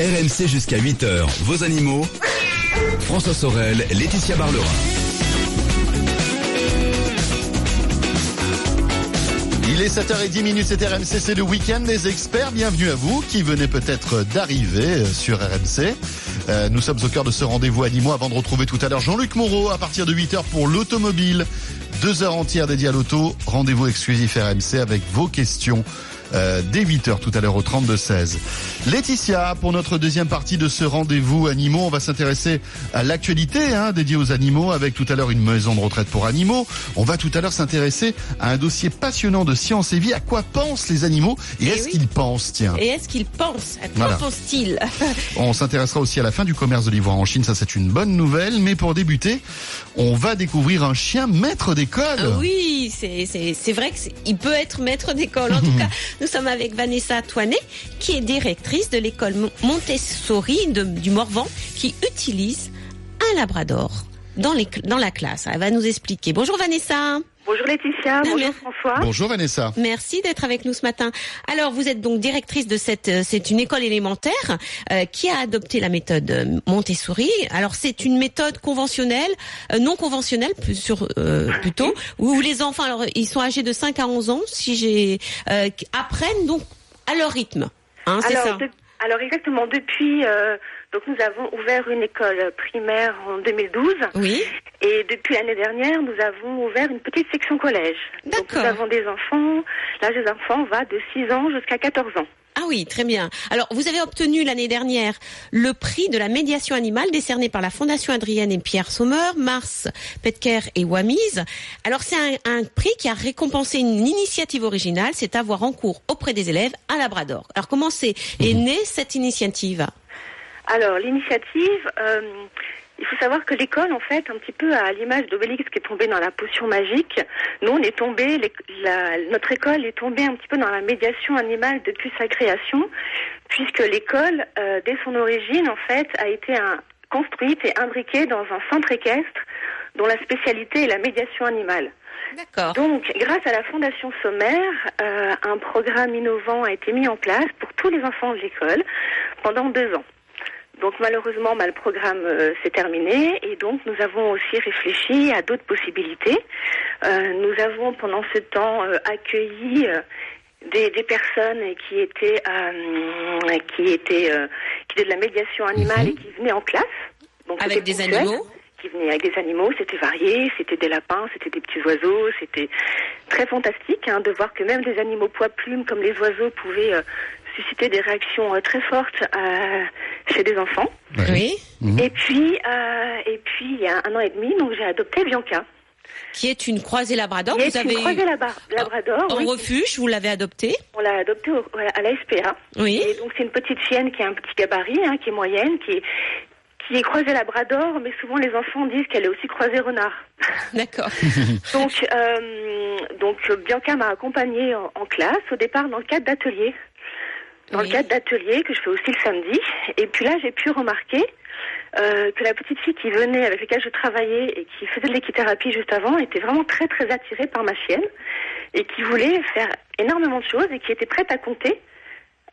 RMC jusqu'à 8h, vos animaux. François Sorel, Laetitia Barlerin. Il est 7h10 minutes, c'est RMC, c'est le week-end des experts. Bienvenue à vous qui venez peut-être d'arriver euh, sur RMC. Euh, nous sommes au cœur de ce rendez-vous animaux avant de retrouver tout à l'heure Jean-Luc Moreau à partir de 8h pour l'automobile. Deux heures entières dédiées à l'auto. Rendez-vous exclusif RMC avec vos questions euh, dès 8h tout à l'heure au 32-16. Laetitia, pour notre deuxième partie de ce rendez-vous animaux, on va s'intéresser à l'actualité hein, dédiée aux animaux avec tout à l'heure une maison de retraite pour animaux. On va tout à l'heure s'intéresser à un dossier passionnant de science et vie. À quoi pensent les animaux et, Eh est-ce oui. qu'ils pensent Tiens? Et est-ce qu'il pense À quoi Voilà. pense-t-il On s'intéressera aussi à la fin du commerce de l'ivoire en Chine, ça c'est une bonne nouvelle. Mais pour débuter, on va découvrir un chien maître d'école. Ah Oui, c'est vrai qu'il peut être maître d'école. En tout cas, nous sommes avec Vanessa Toinet, qui est directrice de l'école Mo- Montessori du Morvan, qui utilise un labrador dans la classe. Elle va nous expliquer. Bonjour Vanessa. Bonjour Laetitia, bonjour Merci. François. Bonjour Vanessa. Merci d'être avec nous ce matin. Alors, vous êtes donc directrice de cette, euh, c'est une école élémentaire euh, qui a adopté la méthode euh, Montessori. Alors, c'est une méthode conventionnelle, euh, non conventionnelle plus sur euh, plutôt, où les enfants, alors ils sont âgés de 5 à 11 ans, si j'ai euh, apprennent donc à leur rythme. Hein, c'est ça. alors, de- alors exactement, depuis, euh, donc nous avons ouvert une école primaire en 2012 Oui. et depuis l'année dernière, nous avons ouvert une petite section collège. Donc nous D'accord. avons des enfants, l'âge des enfants va de 6 ans jusqu'à 14 ans. Ah oui, très bien. Alors, vous avez obtenu l'année dernière le prix de la médiation animale décerné par la Fondation Adrienne et Pierre Sommer, Mars, Petker et Wamiz. Alors, c'est un, un prix qui a récompensé une initiative originale, c'est avoir en cours auprès des élèves un labrador. Alors, comment c'est est née cette initiative? Alors l'initiative, euh, il faut savoir que l'école, en fait, un petit peu à l'image d'Obélix qui est tombé dans la potion magique, nous on est tombé, notre école est tombée un petit peu dans la médiation animale depuis sa création, puisque l'école, euh, dès son origine, en fait, a été un- construite et imbriquée dans un centre équestre dont la spécialité est la médiation animale. D'accord. Donc, grâce à la Fondation Sommaire, euh, un programme innovant a été mis en place pour tous les enfants de l'école pendant deux ans. Donc malheureusement, bah, le programme euh, s'est terminé. Et donc nous avons aussi réfléchi à d'autres possibilités. Euh, nous avons pendant ce temps euh, accueilli euh, des, des personnes qui étaient euh, qui étaient euh, qui faisaient de la médiation animale et qui venaient en classe. Donc, Avec des ponctuel. animaux qui venaient avec des animaux, c'était varié, c'était des lapins, c'était des petits oiseaux, c'était très fantastique hein, de voir que même des animaux poids plumes comme les oiseaux pouvaient susciter des réactions euh, très fortes euh, chez des enfants. Oui. Mhm. Et puis, euh, et puis il y a un an et demi, donc j'ai adopté Bianca, Qui est une croisée labrador. qui vous est avez une croisée eu labrador. en oui. refuge, vous l'avez adoptée. On l'a adoptée à la SPA. Oui. Et donc c'est une petite chienne qui a un petit gabarit, hein, qui est moyenne, qui est qui est croisée labrador, mais souvent les enfants disent qu'elle est aussi croisée renard. D'accord. Donc, euh, donc Bianca m'a accompagnée en, en classe, au départ dans le cadre d'ateliers. Dans Oui. le cadre d'ateliers que je fais aussi le samedi. Et puis là, j'ai pu remarquer euh, que la petite fille qui venait, avec laquelle je travaillais et qui faisait de l'équithérapie juste avant, était vraiment très très attirée par ma chienne et qui voulait faire énormément de choses et qui était prête à compter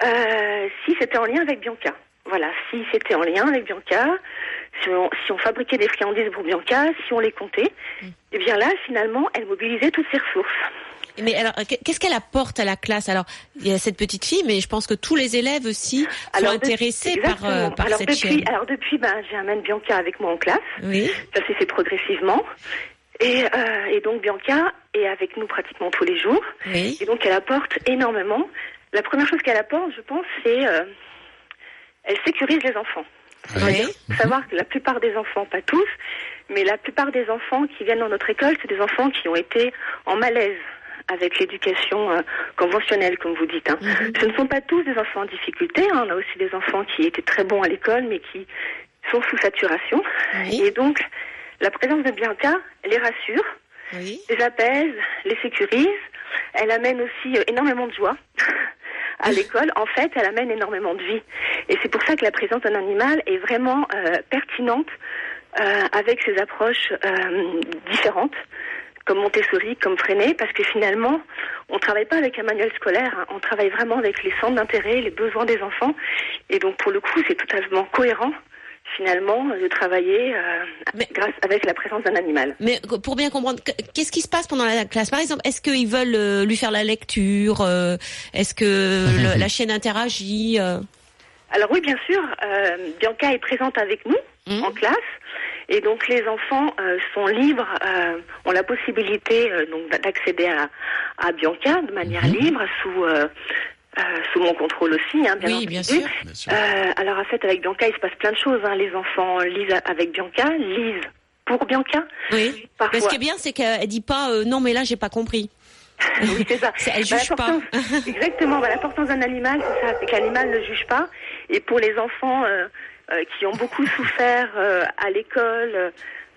euh, si c'était en lien avec Bianca. Voilà, si c'était en lien avec Bianca, si on, si on fabriquait des friandises pour Bianca, si on les comptait, et bien là, finalement, elle mobilisait toutes ses ressources. Mais alors, qu'est-ce qu'elle apporte à la classe? Alors, il y a cette petite fille, mais je pense que tous les élèves aussi sont Alors, intéressés par, euh, par alors, cette depuis. Alors depuis, ben, j'amène Bianca avec moi en classe. Oui. Ça s'est fait progressivement. Et, euh, et donc Bianca est avec nous pratiquement tous les jours. Oui. Et donc elle apporte énormément. La première chose qu'elle apporte, je pense, c'est euh, elle sécurise les enfants. Oui. Il faut savoir que la plupart des enfants, pas tous, mais la plupart des enfants qui viennent dans notre école, c'est des enfants qui ont été en malaise avec l'éducation euh, conventionnelle, comme vous dites. hein. Ce ne sont pas tous des enfants en difficulté. hein. On a aussi des enfants qui étaient très bons à l'école, mais qui sont sous saturation. Oui. Et donc, la présence de Bianca les rassure, Oui. les apaise, les sécurise. Elle amène aussi euh, énormément de joie à l'école. En fait, elle amène énormément de vie. Et c'est pour ça que la présence d'un animal est vraiment euh, pertinente euh, avec ses approches euh, différentes, comme Montessori, comme Freinet, parce que finalement, on travaille pas avec un manuel scolaire, hein. on travaille vraiment avec les centres d'intérêt, les besoins des enfants. Et donc pour le coup, c'est totalement cohérent finalement de travailler euh, Mais- grâce avec la présence d'un animal. Mais pour bien comprendre, qu- qu'est-ce qui se passe pendant la classe? Par exemple, est-ce qu'ils veulent euh, lui faire la lecture euh, Est-ce que le- la chaîne interagit euh? Alors oui, bien sûr, euh, Bianca est présente avec nous Mhm. en classe. Et donc les enfants euh, sont libres, euh, ont la possibilité euh, donc d'accéder à, à Bianca de manière libre, sous sous mon contrôle aussi, hein, bien Oui, entendu. bien sûr. Bien sûr. Alors en fait, avec Bianca, il se passe plein de choses. hein. Les enfants lisent avec Bianca, lisent pour Bianca. Oui. Parfois. Mais ce qui est bien, c'est qu'elle dit pas non, mais là, j'ai pas compris. oui, c'est ça. Elle Bah, juge pas. Exactement. Bah, L'importance d'un animal, c'est ça, c'est que l'animal ne juge pas. Et pour les enfants qui ont beaucoup souffert euh, à l'école,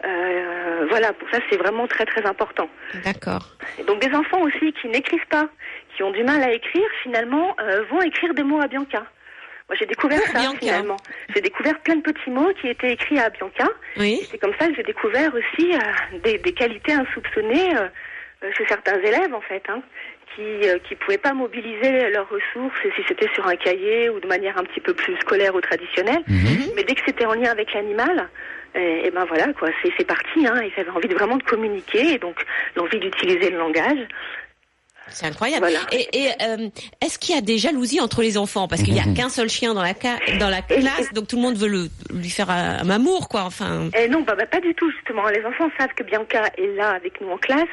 euh, voilà, pour ça, c'est vraiment très très important. D'accord. Donc des enfants aussi qui n'écrivent pas, qui ont du mal à écrire, finalement, euh, vont écrire des mots à Bianca. Moi, j'ai découvert Pour ça Bianca. finalement. J'ai découvert plein de petits mots qui étaient écrits à Bianca. Oui. C'est comme ça que j'ai découvert aussi euh, des, des qualités insoupçonnées euh, euh, chez certains élèves en fait, hein, qui euh, qui pouvaient pas mobiliser leurs ressources si c'était sur un cahier ou de manière un petit peu plus scolaire ou traditionnelle. Mhm. Mais dès que c'était en lien avec l'animal, et, et ben voilà quoi, c'est c'est parti. Hein, ils avaient envie de vraiment de communiquer et donc l'envie d'utiliser le langage. C'est incroyable. Voilà. Et, et, euh, est-ce qu'il y a des jalousies entre les enfants? Parce qu'il y a qu'un seul chien dans la, ca- dans la Et- classe, donc tout le monde veut le, lui faire un, un amour, quoi. Enfin, Et non, bah, bah, pas du tout justement. Les enfants savent que Bianca est là avec nous en classe,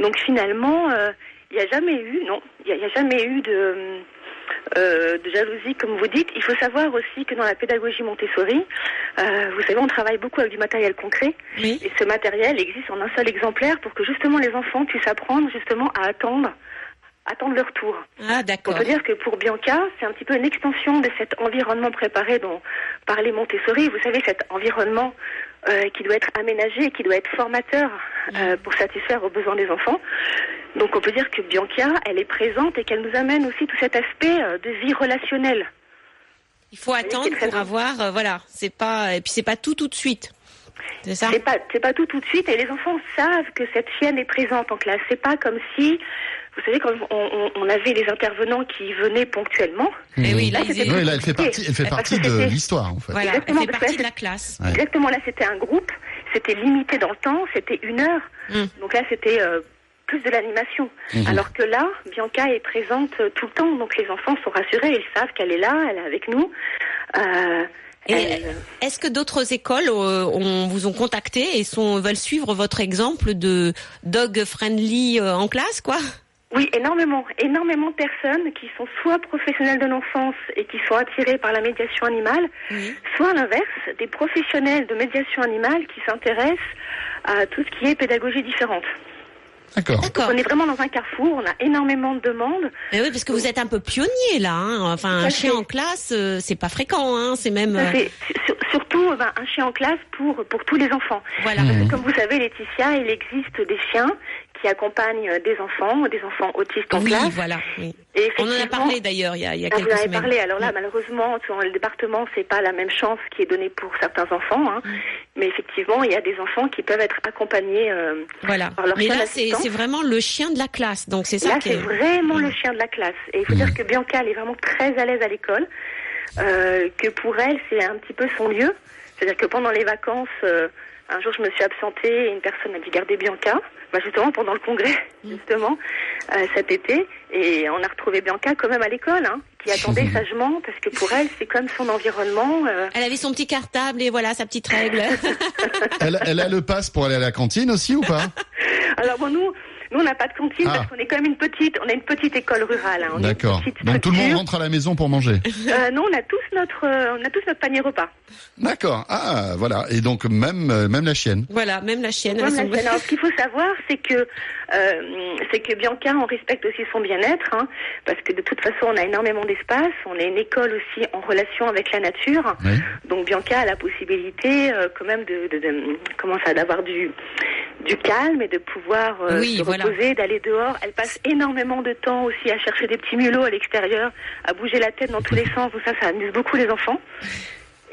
donc finalement, euh, il n'y a jamais eu, non, il n'y a, jamais eu de, euh, de jalousie comme vous dites. Il faut savoir aussi que dans la pédagogie Montessori, euh, vous savez, on travaille beaucoup avec du matériel concret, oui. et ce matériel existe en un seul exemplaire pour que justement les enfants puissent apprendre justement à attendre, attendre leur tour. Ah, On d'accord. peut dire que pour Bianca, c'est un petit peu une extension de cet environnement préparé dont parlait Montessori. Vous savez, cet environnement euh, qui doit être aménagé, qui doit être formateur euh, pour satisfaire aux besoins des enfants. Donc on peut dire que Bianca, elle est présente et qu'elle nous amène aussi tout cet aspect euh, de vie relationnelle. Il faut attendre pour bien. avoir, euh, voilà. C'est pas, et puis c'est pas tout tout de suite. C'est ça? C'est pas, pas tout tout de suite et les enfants savent que cette chienne est présente en classe. C'est pas comme si, vous savez, quand on, on- on avait les intervenants qui venaient ponctuellement. Et oui, là, Oui, là, elle fait partie, elle fait partie de l'histoire, en fait. Voilà, elle Exactement, fait parce partie que de la classe. Ouais. Exactement, là c'était un groupe, c'était limité dans le temps, c'était une heure. Mm. Donc là c'était euh, plus de l'animation. Mhm. Alors que là, Bianca est présente euh, tout le temps, donc les enfants sont rassurés, ils savent qu'elle est là, elle est avec nous. Euh, Et elle- est-ce que d'autres écoles euh, ont- vous ont contacté et sont, veulent suivre votre exemple de dog friendly euh, en classe, quoi? Oui, énormément, énormément de personnes qui sont soit professionnels de l'enfance et qui sont attirés par la médiation animale, Oui. soit à l'inverse, des professionnels de médiation animale qui s'intéressent à tout ce qui est pédagogie différente. D'accord. On est vraiment dans un carrefour, on a énormément de demandes. Mais oui, parce que vous êtes un peu pionnier là. Hein. Enfin, un chien en classe, euh, c'est pas fréquent. Hein. C'est même. Euh, surtout ben, un chien en classe pour, pour tous les enfants. Voilà. Mhm. Comme vous savez, Laetitia, il existe des chiens qui accompagnent euh, des enfants, des enfants autistes en Oui, classe. voilà. oui. Et On en a parlé d'ailleurs il y a, il y a Ah, vous quelques en avez semaines. parlé. Alors là, malheureusement, dans le département, c'est pas la même chance qui est donnée pour certains enfants. Hein. Mais effectivement, il y a des enfants qui peuvent être accompagnés. euh, Voilà. par leur Mais chien là, c'est vraiment le chien de la classe. Donc c'est ça Là, c'est est. vraiment le chien de la classe. Et il faut dire que Bianca, elle est vraiment très à l'aise à l'école. euh, que pour elle, c'est un petit peu son lieu. C'est-à-dire que pendant les vacances, euh, un jour, je me suis absentée et une personne a dit garder Bianca. Bah, justement, pendant le congrès, justement, euh, cet été. Et on a retrouvé Bianca quand même à l'école, hein, qui attendait sagement, parce que pour elle, c'est comme son environnement. euh, Elle avait son petit cartable et voilà sa petite règle. Elle, elle a le pass pour aller à la cantine aussi ou pas? Alors bon, nous, nous on n'a pas de cantine Ah. parce qu'on est quand même une petite, on a une petite école rurale. hein. D'accord. Donc tout le monde rentre à la maison pour manger. Euh, non, on a tous notre, euh, on a tous notre panier repas. D'accord. Ah, voilà. Et donc même euh, même la chienne. voilà, même la chienne. Même la scène. Alors, ce qu'il faut savoir, c'est que euh, c'est que Bianca, on respecte aussi son bien-être, hein, parce que de toute façon, on a énormément d'espace. On est une école aussi en relation avec la nature. Oui. Donc Bianca a la possibilité, euh, quand même, de, de, de- comment ça, d'avoir du du calme et de pouvoir euh, Oui, se voilà. reposer, d'aller dehors. Elle passe énormément de temps aussi à chercher des petits mulots à l'extérieur, à bouger la tête dans tous les sens. Donc ça, ça amuse beaucoup les enfants.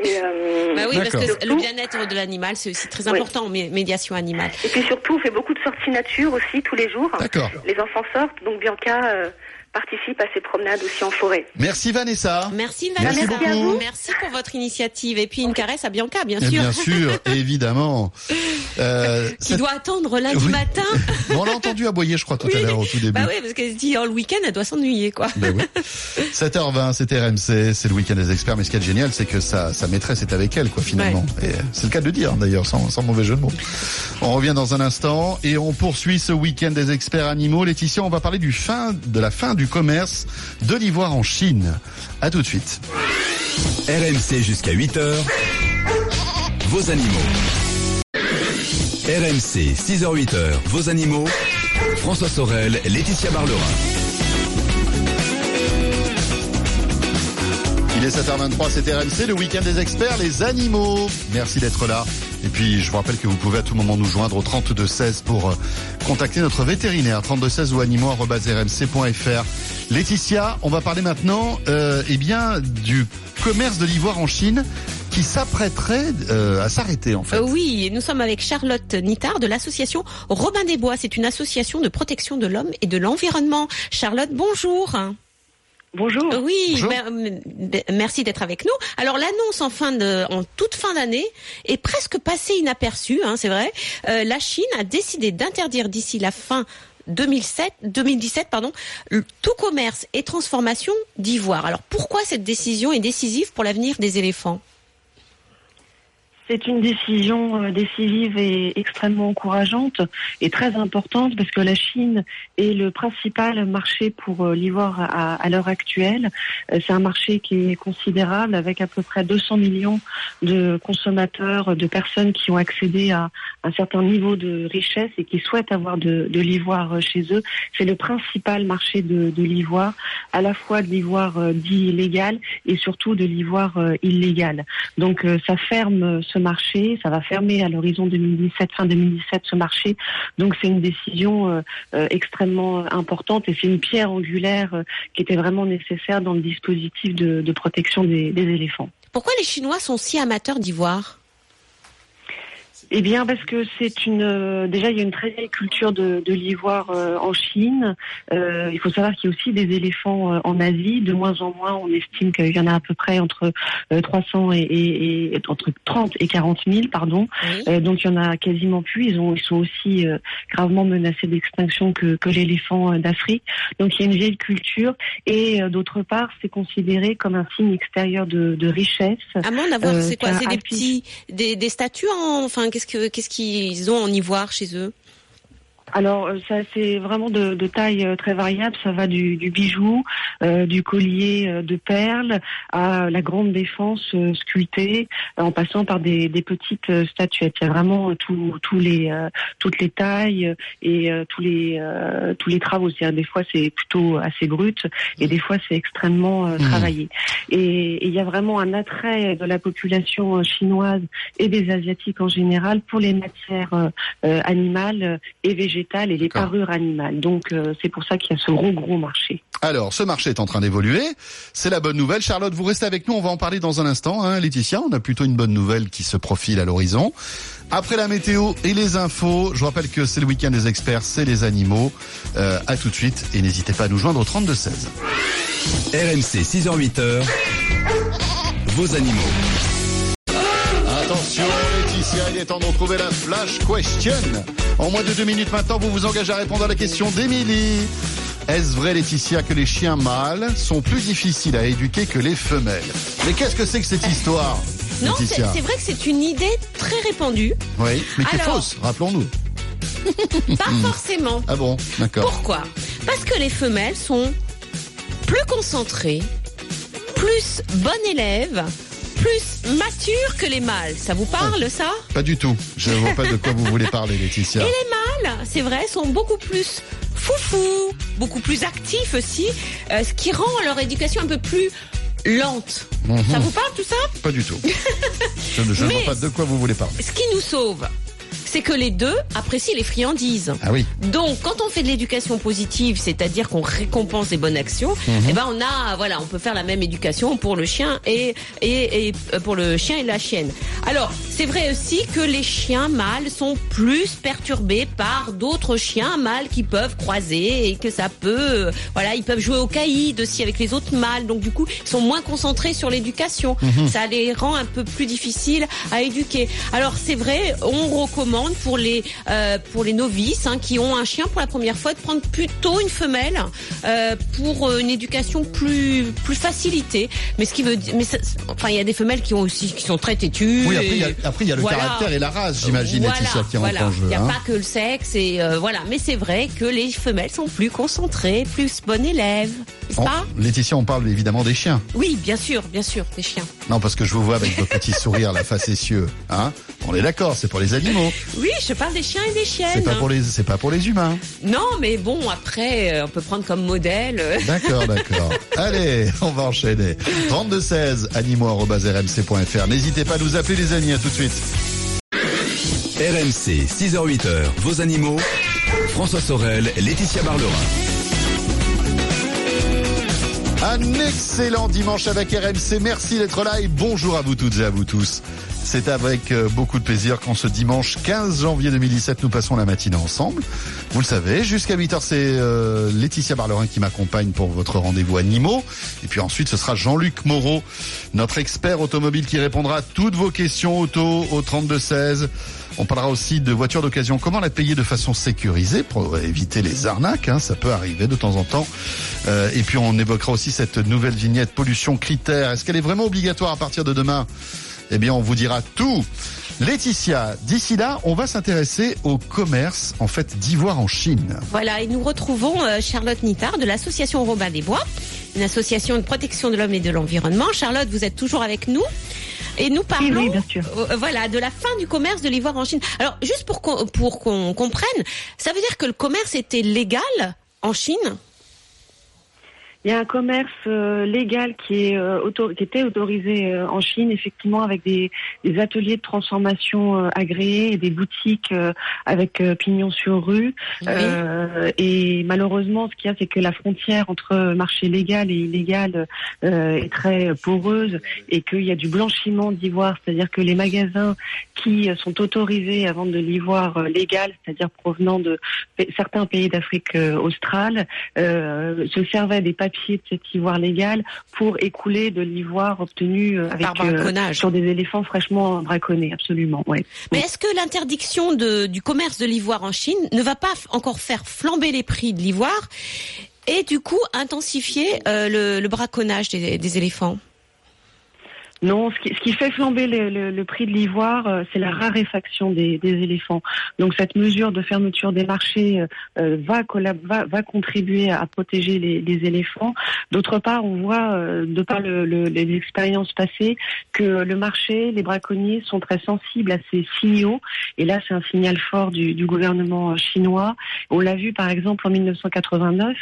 Et, euh, Bah oui, parce que le bien-être de l'animal, c'est aussi très important, mé- médiation animale. et puis surtout, on fait beaucoup de sorties nature aussi tous les jours. D'accord. Les enfants sortent, donc Bianca euh, participe à ces promenades aussi en forêt. Merci Vanessa. Merci Merci Vanessa. beaucoup. à vous. Merci pour votre initiative. Et puis une caresse à Bianca, bien Et sûr. bien sûr, évidemment. Euh, Qui cette- doit attendre lundi Oui. matin. On l'a entendu aboyer, je crois, tout à l'heure, au tout début. Bah oui, parce qu'elle se dit, oh, le week-end, elle doit s'ennuyer, quoi. Ben oui. 7h20, c'était RMC, c'est le week-end des experts. Mais ce qui est génial, c'est que sa, sa maîtresse est avec elle, quoi, finalement. Et euh, c'est le cas de le dire, d'ailleurs, sans, sans mauvais jeu de mots. On revient dans un instant et on poursuit ce week-end des experts animaux. Laetitia, on va parler du fin, de la fin du commerce de l'ivoire en Chine. À tout de suite. RMC jusqu'à 8h. Vos animaux. RMC 6h-8h. Vos animaux. François Sorel, Laetitia Barlerin. Il est 7h23, c'est RMC, le week-end des experts, les animaux. Merci d'être là. Et puis, je vous rappelle que vous pouvez à tout moment nous joindre au 3216 pour euh, contacter notre vétérinaire, 3216 ou animaux.rmc.fr. Laetitia, on va parler maintenant, euh, eh bien, du commerce de l'ivoire en Chine qui s'apprêterait euh, à s'arrêter, en fait. Euh, oui, nous sommes avec Charlotte Nittard de l'association Robin des Bois. C'est une association de protection de l'homme et de l'environnement. Charlotte, bonjour. Bonjour. Oui, Bonjour. mer- m- merci d'être avec nous. Alors l'annonce en fin de, en toute fin d'année est presque passée inaperçue, hein, c'est vrai. Euh, la Chine a décidé d'interdire d'ici la fin 2007, 2017, pardon, tout commerce et transformation d'ivoire. Alors pourquoi cette décision est décisive pour l'avenir des éléphants? C'est une décision euh, décisive et extrêmement encourageante et très importante parce que la Chine est le principal marché pour euh, l'ivoire à, l'heure actuelle. Euh, C'est un marché qui est considérable avec à peu près 200 millions de consommateurs, de personnes qui ont accédé à un certain niveau de richesse et qui souhaitent avoir de, l'ivoire chez eux. C'est le principal marché de, l'ivoire, à la fois de l'ivoire dit légal et surtout de l'ivoire illégal. Donc ça ferme euh, marché, ça va fermer à l'horizon 2017, fin 2017 ce marché. Donc c'est une décision euh, euh, extrêmement importante et c'est une pierre angulaire euh, qui était vraiment nécessaire dans le dispositif de, de protection des, des éléphants. Pourquoi les Chinois sont si amateurs d'ivoire? Eh bien, parce que c'est une euh, déjà il y a une très vieille culture de, de l'ivoire euh, en Chine. Euh, il faut savoir qu'il y a aussi des éléphants euh, en Asie. De moins en moins, on estime qu'il y en a à peu près entre euh, 300 et, et- et- entre 30 et 40 000, pardon. Oui. Euh, donc il y en a quasiment plus. Ils ont ils sont aussi euh, gravement menacés d'extinction que, que l'éléphant euh, d'Afrique. Donc il y a une vieille culture et euh, d'autre part, c'est considéré comme un signe extérieur de, de richesse. À voir, Euh, c'est quoi C'est des petits, des, des statues en, enfin, qu'est-ce que, qu'est-ce qu'ils ont en ivoire chez eux? Alors euh, ça c'est vraiment de, de taille euh, très variable. Ça va du, du bijou, euh, du collier euh, de perles à la grande défense euh, sculptée, en passant par des, des petites statuettes. Il y a vraiment tous les euh, toutes les tailles et euh, tous les euh, tous les travaux. C'est-à-dire des fois c'est plutôt assez brut et des fois c'est extrêmement euh, Mhm. travaillé. Et et il y a vraiment un attrait de la population chinoise et des asiatiques en général pour les matières animales et végétales et les parures animales. Donc euh, c'est pour ça qu'il y a ce gros gros marché. Alors, ce marché est en train d'évoluer. C'est la bonne nouvelle. Charlotte, vous restez avec nous. On va en parler dans un instant. Hein, Laetitia, on a plutôt une bonne nouvelle qui se profile à l'horizon. Après la météo et les infos, je vous rappelle que c'est le week-end des experts, c'est les animaux. Euh, à tout de suite et n'hésitez pas à nous joindre au 32 16. RMC 6h-8h. Vos animaux. Attention Laetitia, il est temps de retrouver la flash question. En moins de deux minutes maintenant, vous vous engagez à répondre à la question d'Émilie. Est-ce vrai Laetitia que les chiens mâles sont plus difficiles à éduquer que les femelles? Mais qu'est-ce que c'est que cette histoire Non, c'est Laetitia? c'est vrai que c'est une idée très répandue. Oui, mais qui est fausse, rappelons-nous. Pas forcément. Ah bon, d'accord. Pourquoi? Parce que les femelles sont plus concentrées, plus bonnes élèves, plus matures que les mâles. Ça vous parle, ça? Pas du tout. Je vois pas de quoi vous voulez parler, Laetitia. Et les mâles, c'est vrai, sont beaucoup plus foufous, beaucoup plus actifs aussi, euh, ce qui rend leur éducation un peu plus lente. Mhm. Ça vous parle tout ça? Pas du tout. Je ne je ne vois pas de quoi vous voulez parler. Ce qui nous sauve, c'est que les deux apprécient les friandises. Ah oui. Donc, quand on fait de l'éducation positive, c'est-à-dire qu'on récompense les bonnes actions, Mhm. eh ben on a, voilà, on peut faire la même éducation pour le chien et et, et euh, pour le chien et la chienne. Alors, c'est vrai aussi que les chiens mâles sont plus perturbés par d'autres chiens mâles qui peuvent croiser et que ça peut, voilà, ils peuvent jouer au caïd aussi avec les autres mâles. Donc du coup, ils sont moins concentrés sur l'éducation. Ça les rend un peu plus difficiles à éduquer. Alors c'est vrai, on recommande pour les euh, pour les novices hein, qui ont un chien pour la première fois de prendre plutôt une femelle euh, pour euh, une éducation plus plus facilitée. Mais ce qui veut dire, mais ça- enfin il y a des femelles qui ont aussi qui sont très têtues. Oui, après, il y a, y le Voilà. caractère et la race, j'imagine, voilà, Laetitia, qui voilà. en jeu. Il n'y a hein. pas que le sexe et euh, voilà. Mais c'est vrai que les femelles sont plus concentrées, plus bonnes élèves, On- pas? Laetitia, on parle évidemment des chiens. Oui, bien sûr, bien sûr, des chiens. Non, parce que je vous vois avec vos petits sourires, la facétieux. Hein on est d'accord, c'est pour les animaux. Oui, je parle des chiens et des chiennes. C'est pas pour les, c'est pas pour les humains. Non, mais bon, après, euh, on peut prendre comme modèle. D'accord, d'accord. Allez, on va enchaîner. 32 16 animaux@rmc.fr. N'hésitez pas à nous appeler les amis. À tout de suite. RMC, 6h-8h, vos animaux. François Sorel, Laetitia Barlerin. Un excellent dimanche avec RMC. Merci d'être là et bonjour à vous toutes et à vous tous. C'est avec euh, beaucoup de plaisir qu'en ce dimanche 15 janvier 2017, nous passons la matinée ensemble. Vous le savez, jusqu'à 8h, c'est euh, Laetitia Barlerin qui m'accompagne pour votre rendez-vous animaux. Et puis ensuite, ce sera Jean-Luc Moreau, notre expert automobile qui répondra à toutes vos questions auto au 3216. On parlera aussi de voitures d'occasion. Comment la payer de façon sécurisée pour éviter les arnaques hein, Ça peut arriver de temps en temps. Euh, et puis on évoquera aussi cette nouvelle vignette pollution critère. Est-ce qu'elle est vraiment obligatoire à partir de demain? Eh bien, on vous dira tout. Laetitia, d'ici là, on va s'intéresser au commerce en fait d'ivoire en Chine. Voilà, et nous retrouvons euh, Charlotte Nittard de l'association Robin des Bois, une association de protection de l'homme et de l'environnement. Charlotte, vous êtes toujours avec nous et nous Oui, parlons oui, bien sûr. euh, voilà, de la fin du commerce de l'ivoire en Chine. Alors, juste pour qu'on pour qu'on comprenne, ça veut dire que le commerce était légal en Chine? Il y a un commerce euh, légal qui, est, euh, qui était autorisé euh, en Chine, effectivement, avec des, des ateliers de transformation euh, agréés et des boutiques euh, avec euh, pignon sur rue. Euh, et malheureusement, ce qu'il y a, c'est que la frontière entre marché légal et illégal euh, est très poreuse et qu'il y a du blanchiment d'ivoire, c'est-à-dire que les magasins qui sont autorisés à vendre de l'ivoire légal, c'est-à-dire provenant de certains pays d'Afrique australe, euh, se servaient des papiers de cet ivoire légal pour écouler de l'ivoire obtenu euh, avec Par euh, sur des éléphants fraîchement braconnés, absolument. Ouais. Mais est-ce que l'interdiction de- du commerce de l'ivoire en Chine ne va pas encore faire flamber les prix de l'ivoire et du coup intensifier euh, le, le braconnage des, des éléphants? Non, ce qui, ce qui fait flamber le, le- le prix de l'ivoire, euh, c'est la raréfaction des, des éléphants. Donc cette mesure de fermeture des marchés euh, euh, va, va, va contribuer à protéger les, les éléphants. D'autre part, on voit, euh, de par le- les expériences passées, que le marché, les braconniers sont très sensibles à ces signaux. Et là, c'est un signal fort du, du gouvernement euh, chinois. On l'a vu par exemple en 1989,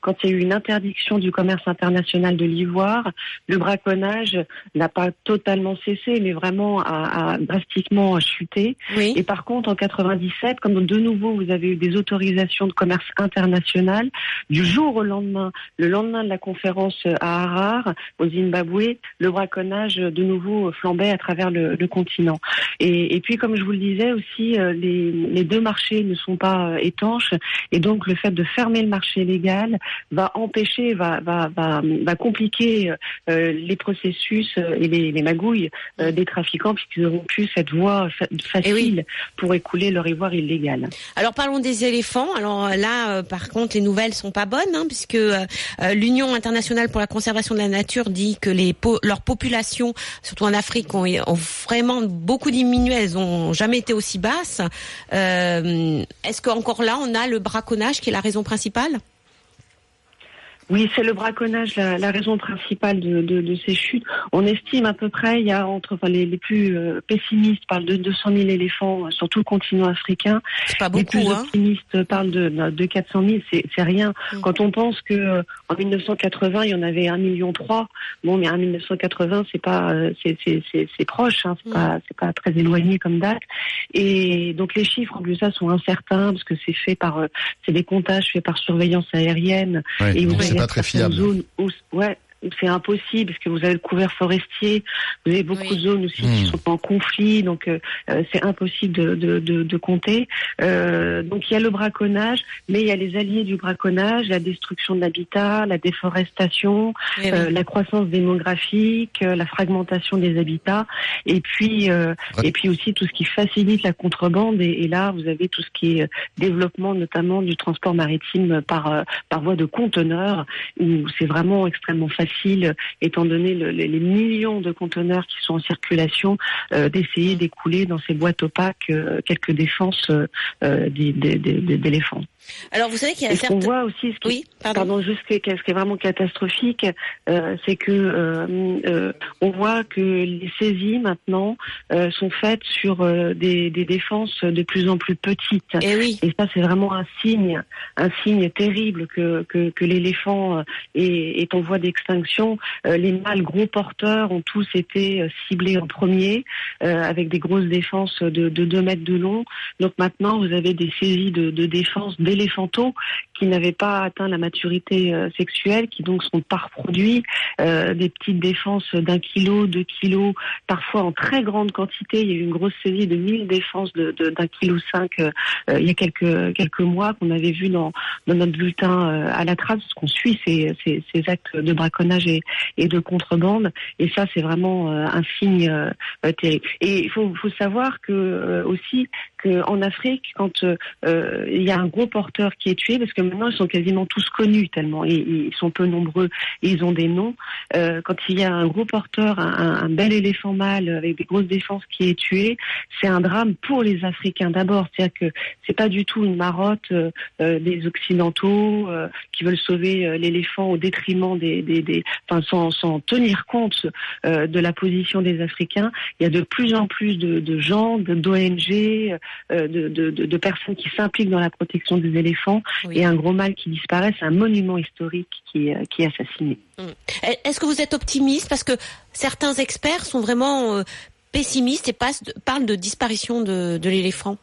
quand il y a eu une interdiction du commerce international de l'ivoire, le braconnage n'a pas totalement cessé, mais vraiment a, a drastiquement chuté. Oui. Et par contre, en 97, comme de nouveau vous avez eu des autorisations de commerce international, du jour au lendemain, le lendemain de la conférence à Harar, au Zimbabwe, le braconnage de nouveau flambait à travers le, le continent. Et, et puis, comme je vous le disais aussi, euh, les, les deux marchés ne sont pas euh, étanches, et donc le fait de fermer le marché légal va empêcher, va, va, va, va compliquer euh, les processus et les, les magouilles euh, des trafiquants, puisqu'ils auront plus cette voie fa- facile pour écouler leur ivoire illégal. Alors parlons des éléphants. Alors euh, là, euh, par contre, les nouvelles sont pas bonnes, hein, puisque l'Union internationale pour la conservation de la nature dit que les po- leurs populations, surtout en Afrique, ont, ont vraiment beaucoup diminué. Elles ont jamais été aussi basses. Euh, Est-ce qu'encore là, on a le braconnage qui est la raison principale? Oui, c'est le braconnage la, la raison principale de, de, de, ces chutes. On estime à peu près, il y a entre, enfin, les, les plus euh, pessimistes parlent de 200 000 éléphants sur tout le continent africain. C'est pas beaucoup, les plus hein. optimistes parlent de, de 400 000. C'est, c'est rien. Mm. Quand on pense que euh, en 1980 il y en avait 1 million 3, bon, mais en 1980 c'est pas, euh, c'est, c'est, c'est, c'est proche, hein, c'est Mm. pas, c'est pas très éloigné comme date. Et donc les chiffres en plus ça sont incertains parce que c'est fait par, euh, c'est des comptages faits par surveillance aérienne. Ouais, Et vous donc avez c'est pas très fiable. où, ouais, c'est impossible parce que vous avez le couvert forestier, vous avez beaucoup Oui. de zones aussi Hmm. qui sont en conflit, donc euh, euh, c'est impossible de, de, de, de compter. Euh, donc il y a le braconnage, mais il y a les alliés du braconnage, la destruction de l'habitat, la déforestation, oui. euh, la croissance démographique, euh, la fragmentation des habitats, et puis euh, Ouais. et puis aussi tout ce qui facilite la contrebande. Et, et là, vous avez tout ce qui est développement, notamment du transport maritime par euh, par voie de conteneurs, où c'est vraiment extrêmement facile, étant donné le- les, millions de conteneurs qui sont en circulation, euh, d'essayer d'écouler dans ces boîtes opaques euh, quelques défenses euh, d'éléphants. Alors vous savez qu'il y a Et certains... voit aussi, ce qui, Oui, pardon. Pardon, juste ce qui est, ce qui est vraiment catastrophique, euh, c'est que euh, euh, on voit que les saisies maintenant sont faites sur des, des défenses de plus en plus petites. Eh oui. Et ça, c'est vraiment un signe, un signe terrible que, que, que l'éléphant est, est en voie d'extinction. Les mâles gros porteurs ont tous été ciblés en premier, avec des grosses défenses de, de 2 mètres de long. Donc maintenant, vous avez des saisies de, de défense d'éléphantaux qui n'avaient pas atteint la maturité euh, sexuelle, qui donc sont pas reproduits, euh, des petites défenses d'un kilo, deux kilos, parfois en très grande quantité. Il y a eu une grosse saisie de 1000 défenses de- de- d'un kilo cinq euh, il y a quelques quelques mois qu'on avait vu dans, dans notre bulletin à la trace, parce qu'on suit ces, ces, ces actes de braconnage et, et de contrebande. Et ça, c'est vraiment un signe terrible. Et il faut, faut savoir que aussi qu'en Afrique, quand il y a un gros porteur qui est tué, parce que maintenant ils sont quasiment tous connus tellement ils, sont peu nombreux et ils ont des noms. Euh, quand il y a un gros porteur, un, bel éléphant mâle avec des grosses défenses qui est tué, c'est un drame pour les Africains d'abord. C'est-à-dire que c'est pas du tout une marotte euh, euh, des Occidentaux euh, qui veulent sauver l'éléphant au détriment des, des, des enfin sans, sans tenir compte de la position des Africains. Il y a de plus en plus de, de gens, de- d'ONG, de, de, de, de personnes qui s'impliquent dans la protection des éléphants Oui. et un gros mâle qui disparaît, c'est un monument historique qui, est- qui est assassiné. Est-ce que vous êtes optimiste Parce que certains experts sont vraiment euh, pessimistes et passent parlent de disparition de, de l'éléphant?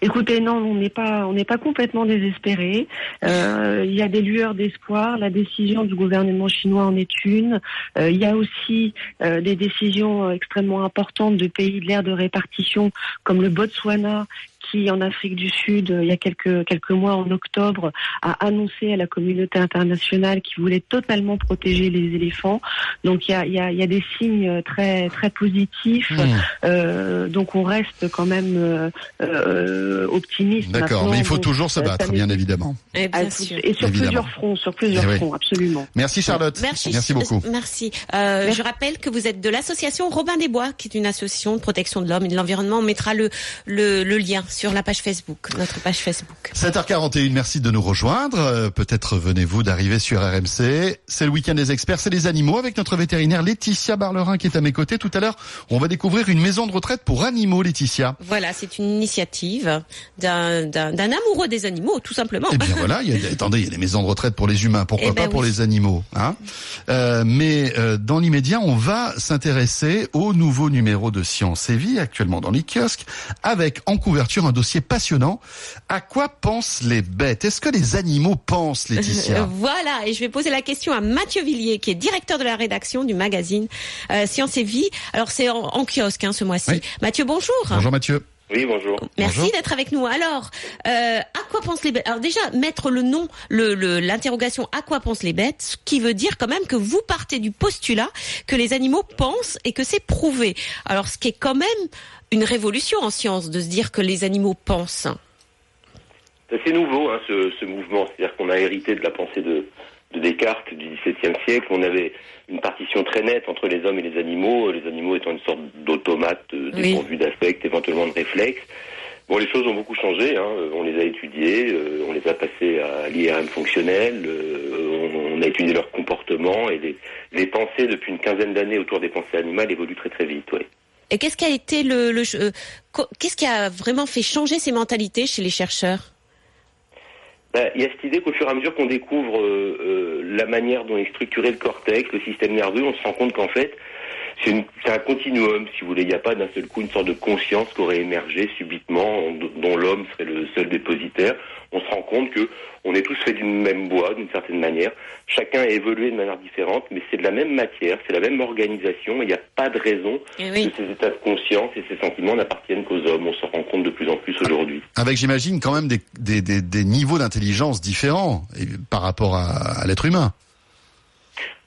Écoutez, non, on n'est pas, on n'est pas complètement désespéré. Euh, il y a des lueurs d'espoir. La décision du gouvernement chinois en est une. Euh, il y a aussi euh, des décisions euh, extrêmement importantes de pays de l'ère de répartition, comme le Botswana, qui en Afrique du Sud, euh, il y a quelques quelques mois, en octobre, a annoncé à la communauté internationale qu'il voulait totalement protéger les éléphants. Donc il y a, il y a, il y a des signes très très positifs. Hmm, Euh, donc on reste quand même euh, euh, optimiste. D'accord, mais il faut toujours se euh, battre, bien évidemment. Eh bien sûr. et sur Évidemment. plusieurs fronts, sur plusieurs Eh oui. fronts, absolument. Merci Charlotte. Merci. beaucoup. Euh, Merci. Euh, Je rappelle que vous êtes de l'association Robin des Bois, qui est une association de protection de l'homme et de l'environnement. On mettra le, le, le lien sur la page Facebook, notre page Facebook. 7h41, merci de nous rejoindre. Euh, Peut-être venez-vous d'arriver sur RMC. C'est le week-end des experts, c'est les animaux avec notre vétérinaire Laetitia Barlerin qui est à mes côtés. Tout à l'heure, on va découvrir une maison de retraite pour animaux, Laetitia. Voilà, c'est une initiative d'un amoureux des animaux, tout simplement. Eh bien voilà, il y a, attendez, il y a des maisons de retraite pour les humains, pourquoi Eh ben pas pour les animaux hein Euh, Mais euh, dans l'immédiat, on va s'intéresser au nouveau numéro de Science et Vie, actuellement dans les kiosques, avec en couverture un dossier passionnant. À quoi pensent les bêtes? Est-ce que les animaux pensent, Euh, Laetitia Voilà, et je vais poser la question à Mathieu Villiers, qui est directeur de la rédaction du magazine euh, Science et Vie. Alors c'est en, en kiosque hein, ce mois-ci. Oui. Mathieu, bonjour. Bonjour Mathieu. Oui, bonjour. Merci d'être avec nous. Alors, euh, à quoi pensent les bêtes Alors déjà, mettre le nom, le- le- l'interrogation à quoi pensent les bêtes, ce qui veut dire quand même que vous partez du postulat que les animaux pensent et que c'est prouvé. Alors, ce qui est quand même une révolution en science de se dire que les animaux pensent. C'est assez nouveau, hein, ce, ce mouvement. C'est-à-dire qu'on a hérité de la pensée de, de Descartes du XVIIe siècle. On avait une partition très nette entre les hommes et les animaux, les animaux étant une sorte d'automates euh, Oui. dépourvus d'affect, éventuellement de réflexes. Bon, les choses ont beaucoup changé. Hein. On les a étudiées, euh, on les a passées à l'IRM fonctionnel, euh, on, on, a étudié leur comportement et les, les pensées depuis une quinzaine d'années autour des pensées animales évoluent très très vite. Ouais. Et qu'est-ce qui a été le, le euh, qu'est-ce qui a vraiment fait changer ces mentalités chez les chercheurs? Ben, il y a cette idée qu'au fur et à mesure qu'on découvre euh, euh, la manière dont est structuré le cortex, le système nerveux, on se rend compte qu'en fait, c'est un continuum, si vous voulez. Il n'y a pas d'un seul coup une sorte de conscience qui aurait émergé subitement, dont l'homme serait le seul dépositaire. On se rend compte que on est tous faits d'une même bois, d'une certaine manière. Chacun a évolué de manière différente, mais c'est de la même matière, c'est la même organisation. Il n'y a pas de raison Eh oui. que ces états de conscience et ces sentiments n'appartiennent qu'aux hommes. On se rend compte de plus en plus aujourd'hui. Avec, j'imagine, quand même des, des, des, des niveaux d'intelligence différents par rapport à, à l'être humain.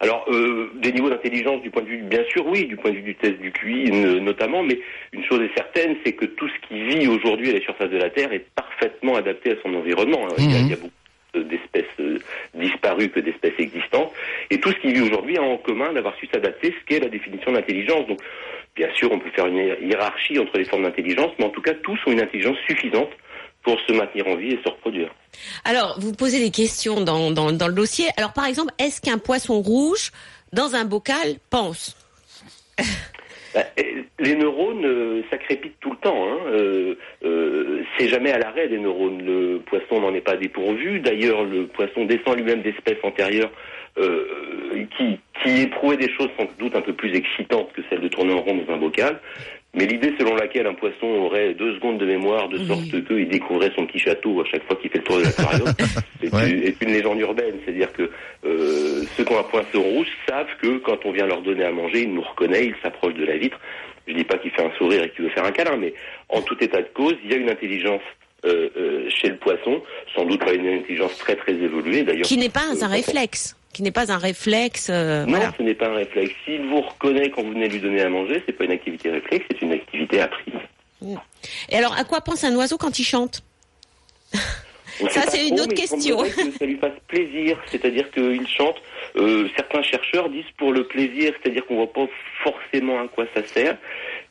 Alors, euh, des niveaux d'intelligence du point de vue, bien sûr, oui, du point de vue du test du QI notamment, mais une chose est certaine, c'est que tout ce qui vit aujourd'hui à la surface de la Terre est parfaitement adapté à son environnement. hein. Il, y a, beaucoup d'espèces euh, disparues que d'espèces existantes, et tout ce qui vit aujourd'hui a en commun d'avoir su s'adapter, ce qu'est la définition d'intelligence. Donc, bien sûr, on peut faire une hi- hiérarchie entre les formes d'intelligence, mais en tout cas, tous ont une intelligence suffisante pour se maintenir en vie et se reproduire. Alors, vous posez des questions dans, dans, dans le dossier. Alors, par exemple, est-ce qu'un poisson rouge dans un bocal pense? Bah, euh, les neurones, euh, ça crépite tout le temps. Hein. Euh, euh, c'est jamais à l'arrêt des neurones. Le poisson n'en est pas dépourvu. D'ailleurs, le poisson descend lui-même d'espèces antérieures euh, qui, qui éprouvaient des choses sans doute un peu plus excitantes que celles de tourner en rond dans un bocal. Mais l'idée selon laquelle un poisson aurait deux secondes de mémoire de sorte qu'il découvrait son petit château à chaque fois qu'il fait le tour de l'aquarium est, Ouais. une- est une légende urbaine. C'est-à-dire que euh, ceux qui ont un poisson rouge savent que quand on vient leur donner à manger, il nous reconnaît, il s'approche de la vitre. Je dis pas qu'il fait un sourire et qu'il veut faire un câlin, mais en tout état de cause, il y a une intelligence euh, euh, chez le poisson, sans doute pas une intelligence très très évoluée d'ailleurs. Qui n'est pas un réflexe Qui n'est pas un réflexe euh, non, voilà. ce n'est pas un réflexe. S'il vous reconnaît quand vous venez lui donner à manger, c'est pas une activité réflexe, c'est une activité apprise. Et alors, à quoi pense un oiseau quand il chante? Ça, c'est une trop, autre question. que ça lui fasse plaisir, c'est-à-dire qu'il chante. euh, certains chercheurs disent pour le plaisir, c'est-à-dire qu'on voit pas forcément à quoi ça sert,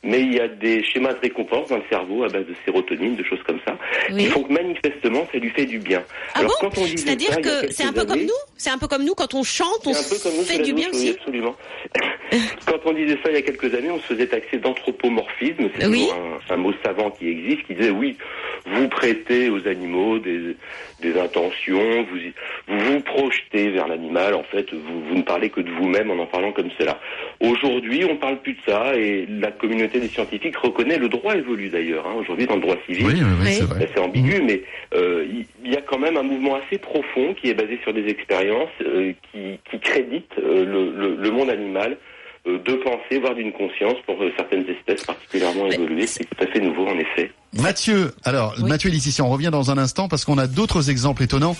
mais il y a des schémas de récompense dans le cerveau à base de sérotonine, de choses comme ça, Oui. qui font que manifestement ça lui fait du bien. Ah Alors bon quand on C'est-à-dire que c'est un peu comme nous C'est un peu comme nous quand on chante, on un peu comme nous, fait du bien douche, oui, aussi absolument. Quand on disait ça il y a quelques années, on se faisait taxer d'anthropomorphisme, c'est Oui. un mot savant qui existe, qui disait oui, vous prêtez aux animaux des, des intentions, vous, vous vous projetez vers l'animal, en fait, vous, vous ne parlez que de vous-même en en parlant comme cela. Aujourd'hui, on parle plus de ça et la communauté des scientifiques reconnaît, le droit évolue d'ailleurs, hein, aujourd'hui dans le droit civil. Oui, oui, oui, Oui. c'est. C'est ambigu, mais euh, il y a quand même un mouvement assez profond qui est basé sur des expériences euh, qui, qui créditent euh, le, le- le monde animal de pensée, voire d'une conscience pour certaines espèces particulièrement évoluées. C'est tout à fait nouveau, en effet. Mathieu, alors Oui. Mathieu et Laetitia, on revient dans un instant parce qu'on a d'autres exemples étonnants.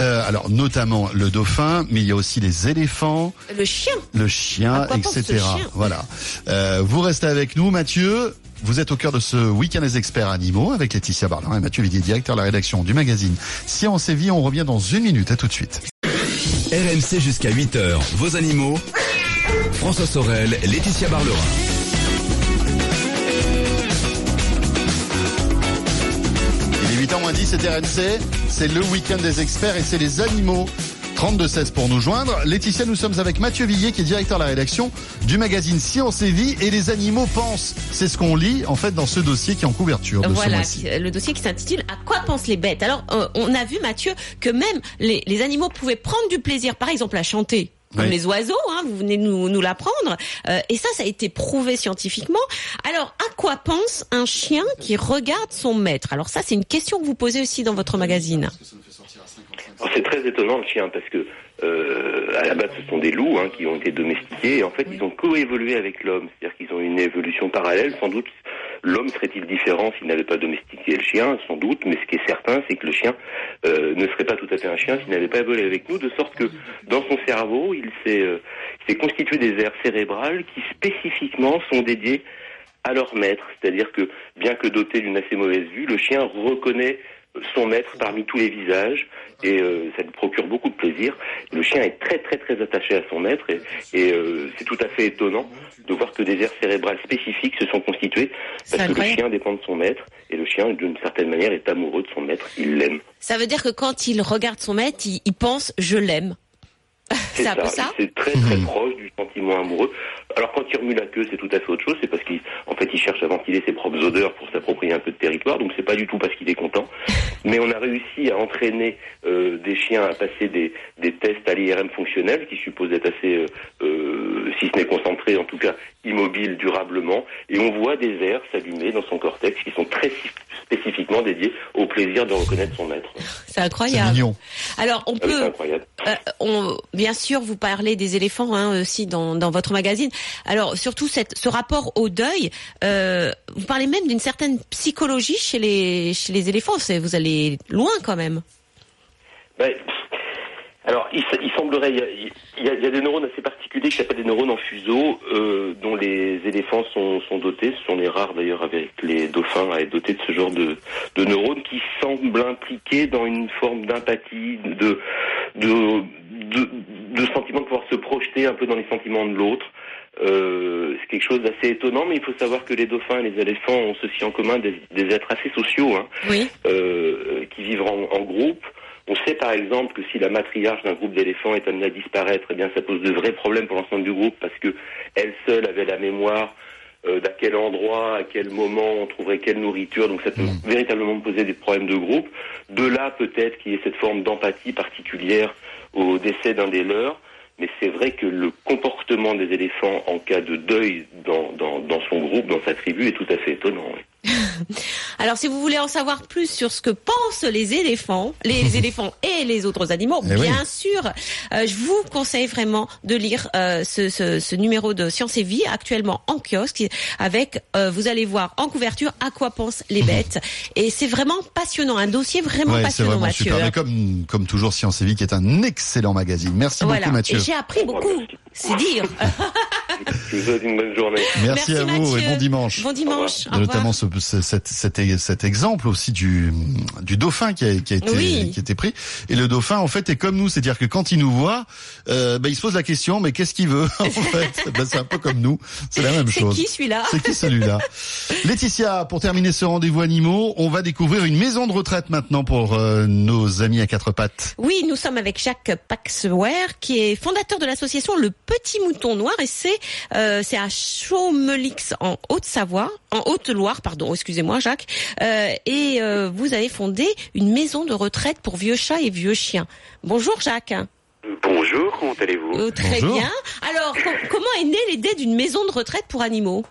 Euh, alors notamment le dauphin, mais il y a aussi les éléphants, Le chien le chien, etc. chien Voilà. Euh, vous restez avec nous, Mathieu. Vous êtes au cœur de ce week-end des experts animaux avec Laetitia Barlin et Mathieu Vidier, directeur de la rédaction du magazine Science et Vie. On revient dans une minute. À tout de suite. RMC jusqu'à 8h, vos animaux. François Sorel, Laetitia Barlerin. Il est 8h moins 10, c'est RMC. C'est le week-end des experts et c'est les animaux. 32-16 pour nous joindre. Laetitia, nous sommes avec Mathieu Villiers, qui est directeur de la rédaction du magazine Science et Vie. Et les animaux pensent. C'est ce qu'on lit, en fait, dans ce dossier qui est en couverture de Voilà, qui- le dossier qui s'intitule À quoi pensent les bêtes? Alors, euh, on a vu, Mathieu, que même les, les animaux pouvaient prendre du plaisir, par exemple, à chanter. Comme Oui. les oiseaux, hein, vous venez nous, nous l'apprendre. Euh, et ça, ça a été prouvé scientifiquement. Alors, à quoi pense un chien qui regarde son maître? Alors ça, c'est une question que vous posez aussi dans votre magazine. Alors, C'est très étonnant le chien parce que euh, à la base ce sont des loups hein, qui ont été domestiqués. Et en fait ils ont coévolué avec l'homme, c'est-à-dire qu'ils ont une évolution parallèle. Sans doute l'homme serait-il différent s'il n'avait pas domestiqué le chien, sans doute, mais ce qui est certain c'est que le chien euh, ne serait pas tout à fait un chien s'il n'avait pas évolué avec nous, de sorte que dans son cerveau il s'est euh, il s'est constitué des aires cérébrales qui spécifiquement sont dédiées à leur maître, c'est-à-dire que bien que doté d'une assez mauvaise vue, le chien reconnaît son maître parmi tous les visages et euh, ça lui procure beaucoup plaisir. Le chien est très très très attaché à son maître et, et euh, c'est tout à fait étonnant de voir que des aires cérébrales spécifiques se sont constituées parce que le chien dépend de son maître et le chien d'une certaine manière est amoureux de son maître, il l'aime. Ça veut dire que quand il regarde son maître, il, il pense je l'aime. C'est ça C'est très très proche du sentiment amoureux. Alors quand il remue la queue, c'est tout à fait autre chose. C'est parce qu'en fait, il cherche à ventiler ses propres odeurs pour s'approprier un peu de territoire. Donc c'est pas du tout parce qu'il est content. Mais on a réussi à entraîner euh, des chiens à passer des, des tests à l'IRM fonctionnel qui supposent être assez, euh, euh, si ce n'est concentré, en tout cas immobile durablement. Et on voit des aires s'allumer dans son cortex qui sont très spécifiquement dédiés au plaisir de reconnaître son maître. C'est C'est incroyable. mignon. Alors on Ah oui, peut, incroyable. euh, on, bien sûr, vous parlez des éléphants hein, aussi dans, dans votre magazine. Alors surtout cette, ce rapport au deuil, euh, vous parlez même d'une certaine psychologie chez les chez les éléphants. C'est vous allez loin quand même. Ben, alors, il, semblerait, il y, a, il y a- il y a des neurones assez particuliers qui s'appellent des neurones en fuseau, euh, dont les éléphants sont, sont dotés. Ce sont les rares d'ailleurs avec les dauphins à être dotés de ce genre de, de neurones qui semblent impliqués dans une forme d'empathie, de, de, de, de sentiment de pouvoir se projeter un peu dans les sentiments de l'autre. Euh, c'est quelque chose d'assez étonnant, mais il faut savoir que les dauphins et les éléphants ont ceci en commun des, des êtres assez sociaux. Hein Oui. euh, qui vivent en, en groupe. On sait par exemple que si la matriarche d'un groupe d'éléphants est amenée à disparaître, eh bien ça pose de vrais problèmes pour l'ensemble du groupe parce que elle seule avait la mémoire euh, d'à quel endroit, à quel moment on trouverait quelle nourriture. Donc ça peut véritablement poser des problèmes de groupe. De là peut-être qu'il y ait cette forme d'empathie particulière au décès d'un des leurs. Mais c'est vrai que le comportement des éléphants en cas de deuil dans, dans, dans son groupe, dans sa tribu, est tout à fait étonnant. oui. Alors si vous voulez en savoir plus sur ce que pensent les éléphants, les éléphants et les autres animaux, Eh oui. bien sûr, euh, je vous conseille vraiment de lire euh, ce, ce, ce numéro de Science et Vie actuellement en kiosque avec, euh, vous allez voir en couverture à quoi pensent les bêtes. Et c'est vraiment passionnant, un dossier vraiment Ouais, passionnant, vraiment Mathieu. super. Mais comme, comme toujours, Science et Vie, qui est un excellent magazine. Merci Voilà, beaucoup, Mathieu. et j'ai appris beaucoup, c'est dire. Je vous souhaite une bonne journée. Merci, Merci, à vous Mathieu. et bon dimanche. Bon dimanche. Au notamment ce, ce- cet, cet, cet exemple aussi du, du dauphin qui a, qui a été Oui. qui a été pris et le dauphin en fait est comme nous c'est-à-dire que quand il nous voit euh, bah, il se pose la question mais qu'est-ce qu'il veut en fait? Bah, c'est un peu comme nous c'est la même C'est chose qui celui-là? C'est qui celui-là? Laetitia pour terminer ce rendez-vous animaux on va découvrir une maison de retraite maintenant pour euh, nos amis à quatre pattes Oui, nous sommes avec Jacques Paxwer, qui est fondateur de l'association Le Petit Mouton Noir, et c'est euh, c'est à Chaumelix en Haute-Savoie, en Haute-Loire, pardon, excusez-moi Jacques. Euh, et euh, vous avez fondé une maison de retraite pour vieux chats et vieux chiens. Bonjour Jacques. Bonjour, comment allez-vous très Bonjour. bien. Alors, com- comment est née l'idée d'une maison de retraite pour animaux?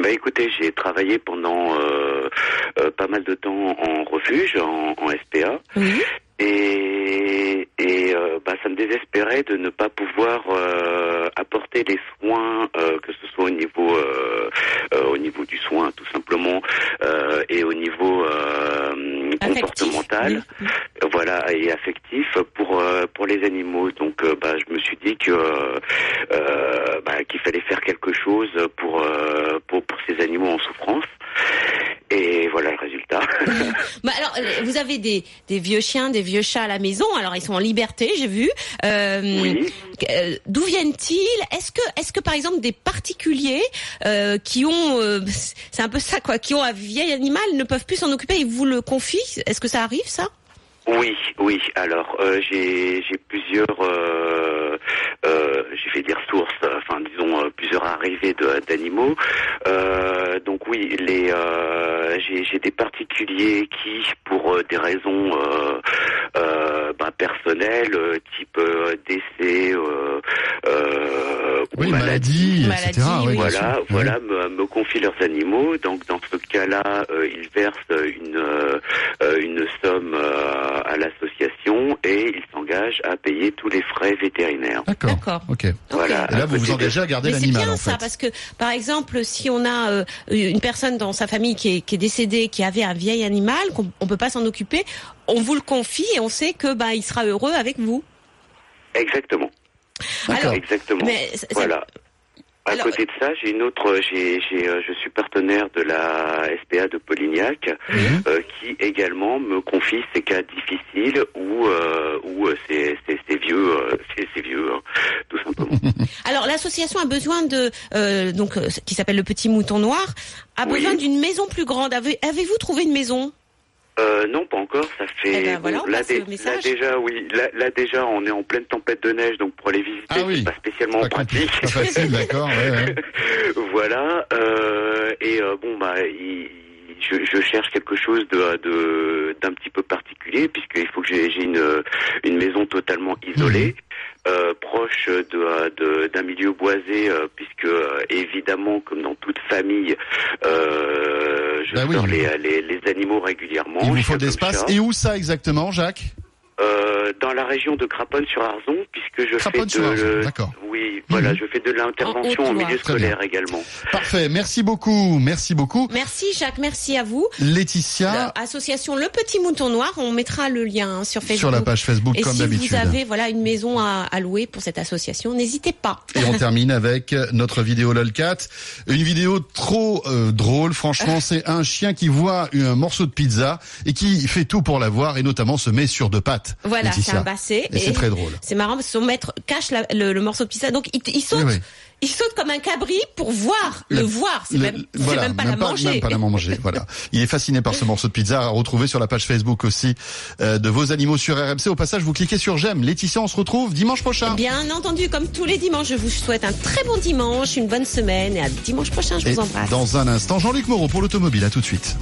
Bah écoutez, j'ai travaillé pendant euh, euh, pas mal de temps en refuge, en, en SPA, Oui. Et, et euh, bah, ça me désespérait de ne pas pouvoir euh, apporter les soins, euh, que ce soit au niveau euh, euh, au niveau du soin tout simplement, euh, et au niveau euh, comportemental. oui. voilà et affectif pour euh, pour les animaux donc bah je me suis dit que bah, qu'il fallait faire quelque chose pour, euh, pour pour ces animaux en souffrance Bah alors, euh, vous avez des, des vieux chiens, des vieux chats à la maison. Alors, ils sont en liberté, j'ai vu. Euh, Oui. euh, D'où viennent-ils? Est-ce que, est-ce que par exemple des particuliers euh, qui ont, euh, c'est un peu ça quoi, qui ont un vieil animal ne peuvent plus s'en occuper, ils vous le confient? Est-ce que ça arrive ça? Oui oui alors j'ai plusieurs euh, euh, je vais dire sources enfin disons euh, plusieurs arrivées d'animaux Euh, donc oui les euh, j'ai j'ai des particuliers qui pour euh, des raisons euh, euh, bah, personnelles euh, type euh, décès euh, euh, ou oui maladie etc oui. voilà, voilà, me, me confient leurs animaux. Donc dans ce cas-là, euh, ils versent une euh, euh, une somme euh, à l'association et ils à payer tous les frais vétérinaires. d'accord D'accord. ok et Voilà. là À vous vous de- engagez à garder Mais c'est l'animal bien en ça, parce que par exemple, si on a euh, une personne dans sa famille qui est, qui est décédée, qui avait un vieil animal, qu'on on peut pas s'en occuper, on vous le confie et on sait que bah il sera heureux avec vous. Exactement. D'accord. Alors, Exactement. mais voilà. À Alors- côté de ça, j'ai une autre. J'ai, euh, je suis partenaire de la SPA de Polignac, euh, qui également me confie ces cas difficiles où euh, où c'est, vieux, c'est, vieux, hein, tout simplement. Alors l'association a besoin de euh, donc qui s'appelle le Petit Mouton Noir a Oui. besoin d'une maison plus grande. Avez- Avez-vous trouvé une maison? Euh, non, pas encore. Ça fait. Eh ben, voilà, là, dé- déjà, oui. Là, là, déjà, on est en pleine tempête de neige, donc pour aller visiter, Ah oui. c'est pas spécialement Pas pratique. pas facile, d'accord. ouais, ouais. voilà. euh, et euh, bon, bah, il- je, je cherche quelque chose de de- d'un petit peu particulier, puisqu'il faut que j'ai j'ai une une maison totalement isolée. Mhm. euh, proche de de- d'un milieu boisé, euh, puisque euh, évidemment, comme dans toute famille, euh, je Bah oui. les, les, les animaux régulièrement. Il vous faut de l'espace. Et où ça exactement, Jacques? Euh, dans la région de Craponne-sur-Arzon, puisque je fais Craponne-sur-Arzon, de d'accord. Voilà, Mhm. je fais de l'intervention En en, Haute-Loire. milieu scolaire également. Parfait. Merci beaucoup. Merci beaucoup. Merci Jacques, merci à vous. Laetitia, Association Le Petit Mouton Noir, on mettra le lien hein, sur Facebook. sur la page Facebook, Et comme si d'habitude. vous avez voilà une maison à, à louer pour cette association, n'hésitez pas. Et on termine avec notre vidéo lolcat. Une vidéo trop euh, drôle, franchement. C'est un chien qui voit un morceau de pizza et qui fait tout pour l'avoir et notamment se met sur deux pattes. Voilà, c'est Laetitia. un basset. Et c'est très drôle. C'est marrant parce que son maître cache la- le, le morceau de pizza, donc il, il saute. Oui. Il saute comme un cabri pour voir, le, Le- voir. C'est même, voilà, même pas la manger. Même pas la manger. voilà. Il est fasciné par ce morceau de pizza à retrouver sur la page Facebook aussi euh, de vos animaux sur RMC. Au passage, vous cliquez sur j'aime. Laetitia, on se retrouve dimanche prochain. Bien entendu, comme tous les dimanches, je vous souhaite un très bon dimanche, une bonne semaine et à dimanche prochain. Je Et vous embrasse. dans un instant, Jean-Luc Moreau pour l'automobile. À tout de suite.